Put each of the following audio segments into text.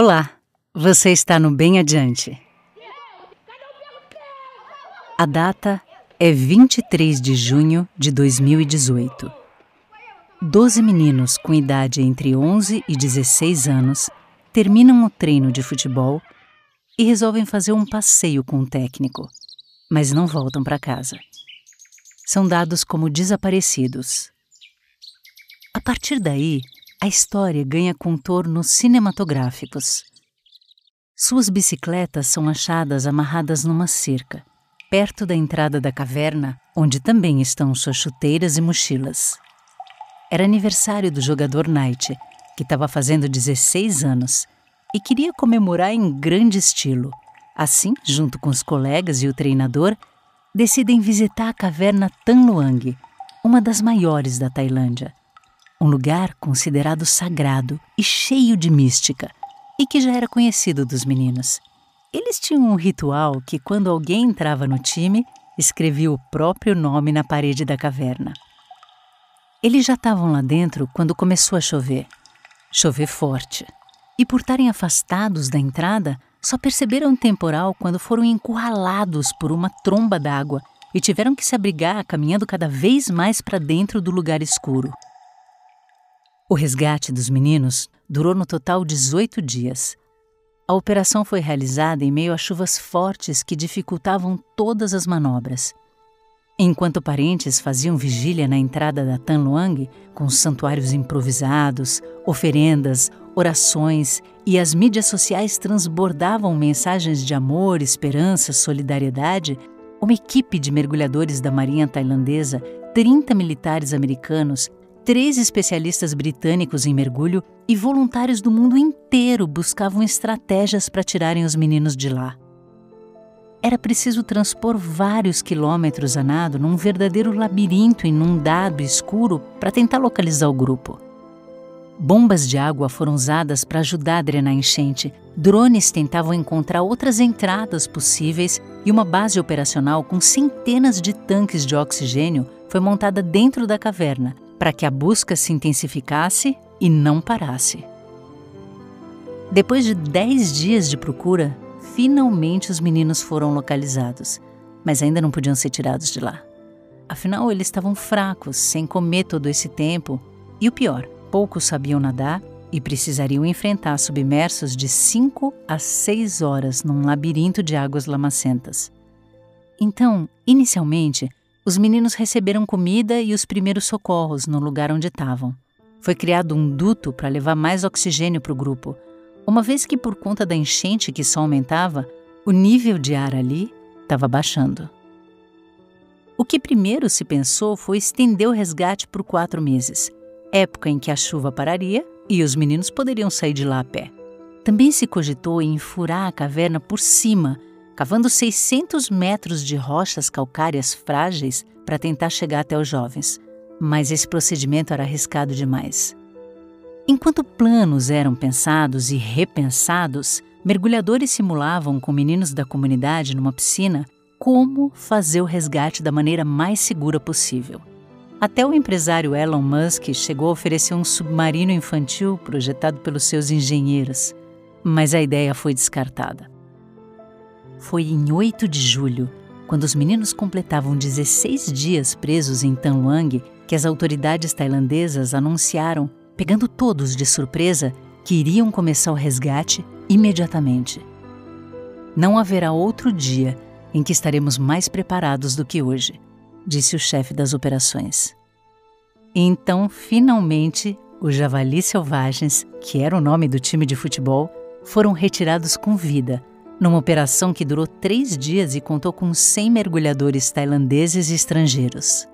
Olá, você está no Bem Adiante. A data é 23 de junho de 2018. Doze meninos com idade entre 11 e 16 anos terminam o treino de futebol e resolvem fazer um passeio com o técnico, mas não voltam para casa. São dados como desaparecidos. A partir daí, a história ganha contornos cinematográficos. Suas bicicletas são achadas amarradas numa cerca, perto da entrada da caverna, onde também estão suas chuteiras e mochilas. Era aniversário do jogador Knight, que estava fazendo 16 anos e queria comemorar em grande estilo. Assim, junto com os colegas e o treinador, decidem visitar a caverna Tan Luang, uma das maiores da Tailândia um lugar considerado sagrado e cheio de mística, e que já era conhecido dos meninos. Eles tinham um ritual que, quando alguém entrava no time, escrevia o próprio nome na parede da caverna. Eles já estavam lá dentro quando começou a chover. Chover forte. E por estarem afastados da entrada, só perceberam o temporal quando foram encurralados por uma tromba d'água e tiveram que se abrigar caminhando cada vez mais para dentro do lugar escuro. O resgate dos meninos durou no total 18 dias. A operação foi realizada em meio a chuvas fortes que dificultavam todas as manobras. Enquanto parentes faziam vigília na entrada da Tanluang, com santuários improvisados, oferendas, orações e as mídias sociais transbordavam mensagens de amor, esperança, solidariedade, uma equipe de mergulhadores da Marinha Tailandesa, 30 militares americanos Três especialistas britânicos em mergulho e voluntários do mundo inteiro buscavam estratégias para tirarem os meninos de lá. Era preciso transpor vários quilômetros a nado num verdadeiro labirinto inundado e escuro para tentar localizar o grupo. Bombas de água foram usadas para ajudar a drenar a enchente, drones tentavam encontrar outras entradas possíveis e uma base operacional com centenas de tanques de oxigênio foi montada dentro da caverna para que a busca se intensificasse e não parasse. Depois de dez dias de procura, finalmente os meninos foram localizados, mas ainda não podiam ser tirados de lá. Afinal, eles estavam fracos, sem comer todo esse tempo, e o pior, poucos sabiam nadar e precisariam enfrentar submersos de 5 a 6 horas num labirinto de águas lamacentas. Então, inicialmente, os meninos receberam comida e os primeiros socorros no lugar onde estavam. Foi criado um duto para levar mais oxigênio para o grupo, uma vez que, por conta da enchente que só aumentava, o nível de ar ali estava baixando. O que primeiro se pensou foi estender o resgate por quatro meses, época em que a chuva pararia e os meninos poderiam sair de lá a pé. Também se cogitou em furar a caverna por cima cavando 600 metros de rochas calcárias frágeis para tentar chegar até os jovens. Mas esse procedimento era arriscado demais. Enquanto planos eram pensados e repensados, mergulhadores simulavam com meninos da comunidade numa piscina como fazer o resgate da maneira mais segura possível. Até o empresário Elon Musk chegou a oferecer um submarino infantil projetado pelos seus engenheiros, mas a ideia foi descartada. Foi em 8 de julho, quando os meninos completavam 16 dias presos em Tanluang, que as autoridades tailandesas anunciaram, pegando todos de surpresa, que iriam começar o resgate imediatamente. Não haverá outro dia em que estaremos mais preparados do que hoje, disse o chefe das operações. Então, finalmente, os javalis selvagens, que era o nome do time de futebol, foram retirados com vida numa operação que durou três dias e contou com 100 mergulhadores tailandeses e estrangeiros.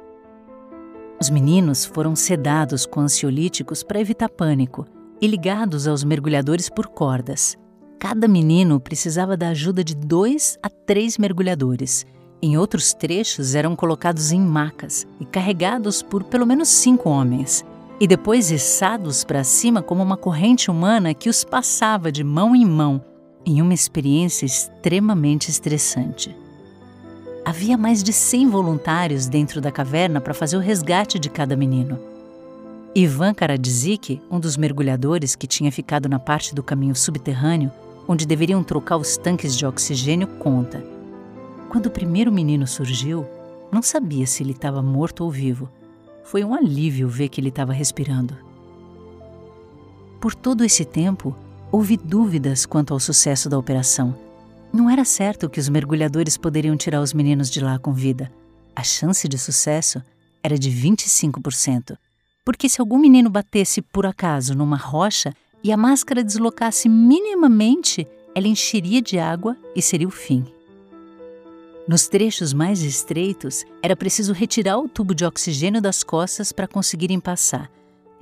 Os meninos foram sedados com ansiolíticos para evitar pânico e ligados aos mergulhadores por cordas. Cada menino precisava da ajuda de dois a três mergulhadores. Em outros trechos, eram colocados em macas e carregados por pelo menos cinco homens, e depois içados para cima como uma corrente humana que os passava de mão em mão em uma experiência extremamente estressante. Havia mais de 100 voluntários dentro da caverna para fazer o resgate de cada menino. Ivan Karadzic, um dos mergulhadores que tinha ficado na parte do caminho subterrâneo, onde deveriam trocar os tanques de oxigênio, conta. Quando o primeiro menino surgiu, não sabia se ele estava morto ou vivo. Foi um alívio ver que ele estava respirando. Por todo esse tempo, houve dúvidas quanto ao sucesso da operação. Não era certo que os mergulhadores poderiam tirar os meninos de lá com vida. A chance de sucesso era de 25%, porque se algum menino batesse por acaso numa rocha e a máscara deslocasse minimamente, ela encheria de água e seria o fim. Nos trechos mais estreitos, era preciso retirar o tubo de oxigênio das costas para conseguirem passar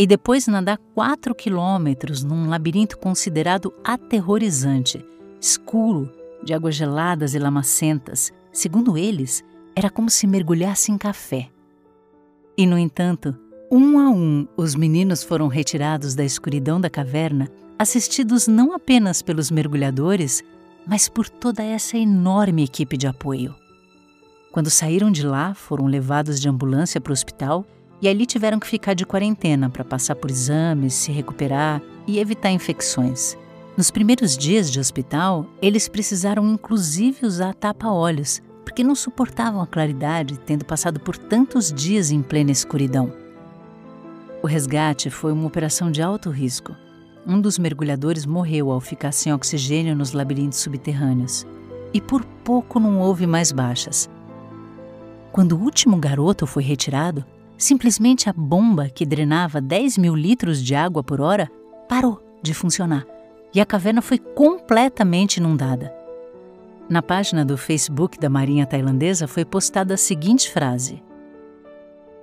e depois nadar 4 quilômetros num labirinto considerado aterrorizante, escuro, de águas geladas e lamacentas. Segundo eles, era como se mergulhasse em café. E, no entanto, um a um, os meninos foram retirados da escuridão da caverna, assistidos não apenas pelos mergulhadores, mas por toda essa enorme equipe de apoio. Quando saíram de lá, foram levados de ambulância para o hospital e ali tiveram que ficar de quarentena para passar por exames, se recuperar e evitar infecções. Nos primeiros dias de hospital, eles precisaram inclusive usar tapa-olhos, porque não suportavam a claridade, tendo passado por tantos dias em plena escuridão. O resgate foi uma operação de alto risco. Um dos mergulhadores morreu ao ficar sem oxigênio nos labirintos subterrâneos. E por pouco não houve mais baixas. Quando o último garoto foi retirado, Simplesmente a bomba que drenava 10 mil litros de água por hora parou de funcionar e a caverna foi completamente inundada. Na página do Facebook da Marinha Tailandesa foi postada a seguinte frase: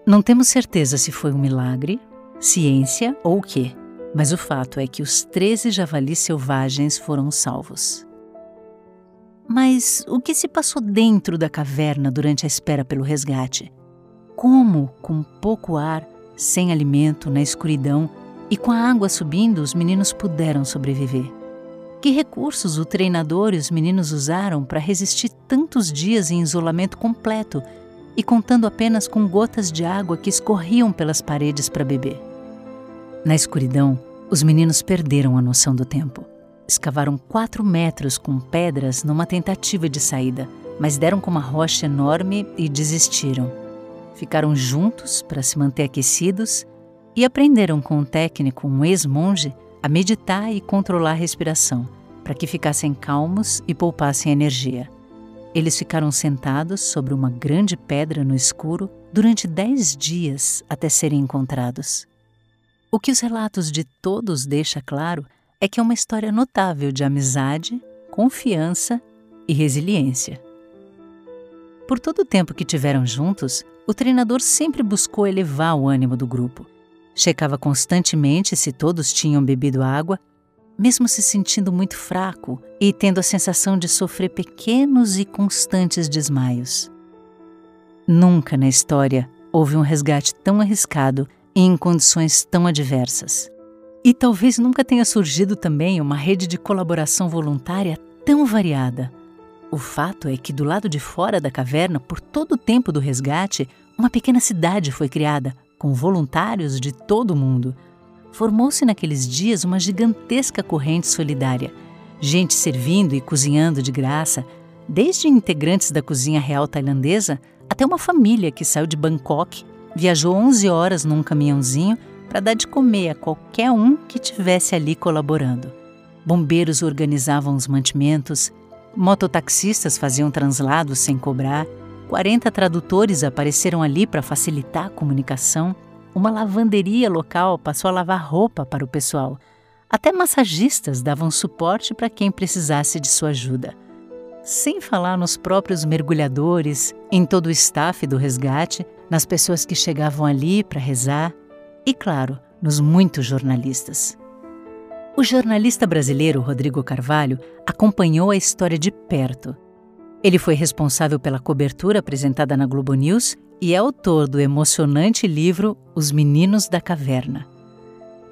Não temos certeza se foi um milagre, ciência ou o quê, mas o fato é que os 13 javalis selvagens foram salvos. Mas o que se passou dentro da caverna durante a espera pelo resgate? Como, com pouco ar, sem alimento, na escuridão e com a água subindo, os meninos puderam sobreviver? Que recursos o treinador e os meninos usaram para resistir tantos dias em isolamento completo e contando apenas com gotas de água que escorriam pelas paredes para beber? Na escuridão, os meninos perderam a noção do tempo. Escavaram quatro metros com pedras numa tentativa de saída, mas deram com uma rocha enorme e desistiram. Ficaram juntos para se manter aquecidos e aprenderam com um técnico, um ex-monge, a meditar e controlar a respiração, para que ficassem calmos e poupassem energia. Eles ficaram sentados sobre uma grande pedra no escuro durante dez dias até serem encontrados. O que os relatos de todos deixa claro é que é uma história notável de amizade, confiança e resiliência. Por todo o tempo que tiveram juntos, o treinador sempre buscou elevar o ânimo do grupo. Checava constantemente se todos tinham bebido água, mesmo se sentindo muito fraco e tendo a sensação de sofrer pequenos e constantes desmaios. Nunca na história houve um resgate tão arriscado e em condições tão adversas. E talvez nunca tenha surgido também uma rede de colaboração voluntária tão variada o fato é que do lado de fora da caverna, por todo o tempo do resgate, uma pequena cidade foi criada, com voluntários de todo o mundo. Formou-se naqueles dias uma gigantesca corrente solidária. Gente servindo e cozinhando de graça, desde integrantes da cozinha real tailandesa até uma família que saiu de Bangkok, viajou 11 horas num caminhãozinho para dar de comer a qualquer um que tivesse ali colaborando. Bombeiros organizavam os mantimentos, Mototaxistas faziam translados sem cobrar, 40 tradutores apareceram ali para facilitar a comunicação, uma lavanderia local passou a lavar roupa para o pessoal. Até massagistas davam suporte para quem precisasse de sua ajuda. Sem falar nos próprios mergulhadores, em todo o staff do resgate, nas pessoas que chegavam ali para rezar e, claro, nos muitos jornalistas. O jornalista brasileiro Rodrigo Carvalho acompanhou a história de perto. Ele foi responsável pela cobertura apresentada na Globo News e é autor do emocionante livro Os Meninos da Caverna.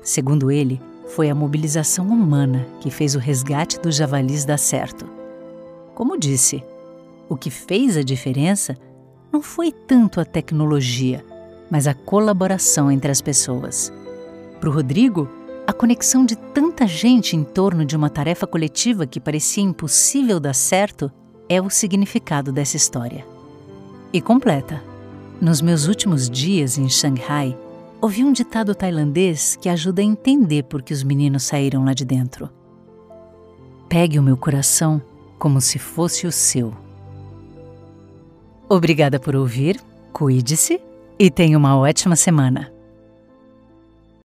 Segundo ele, foi a mobilização humana que fez o resgate dos javalis dar certo. Como disse, o que fez a diferença não foi tanto a tecnologia, mas a colaboração entre as pessoas. Para o Rodrigo, a conexão de tanta gente em torno de uma tarefa coletiva que parecia impossível dar certo é o significado dessa história. E completa. Nos meus últimos dias em Xangai, ouvi um ditado tailandês que ajuda a entender por que os meninos saíram lá de dentro. Pegue o meu coração como se fosse o seu. Obrigada por ouvir, cuide-se e tenha uma ótima semana.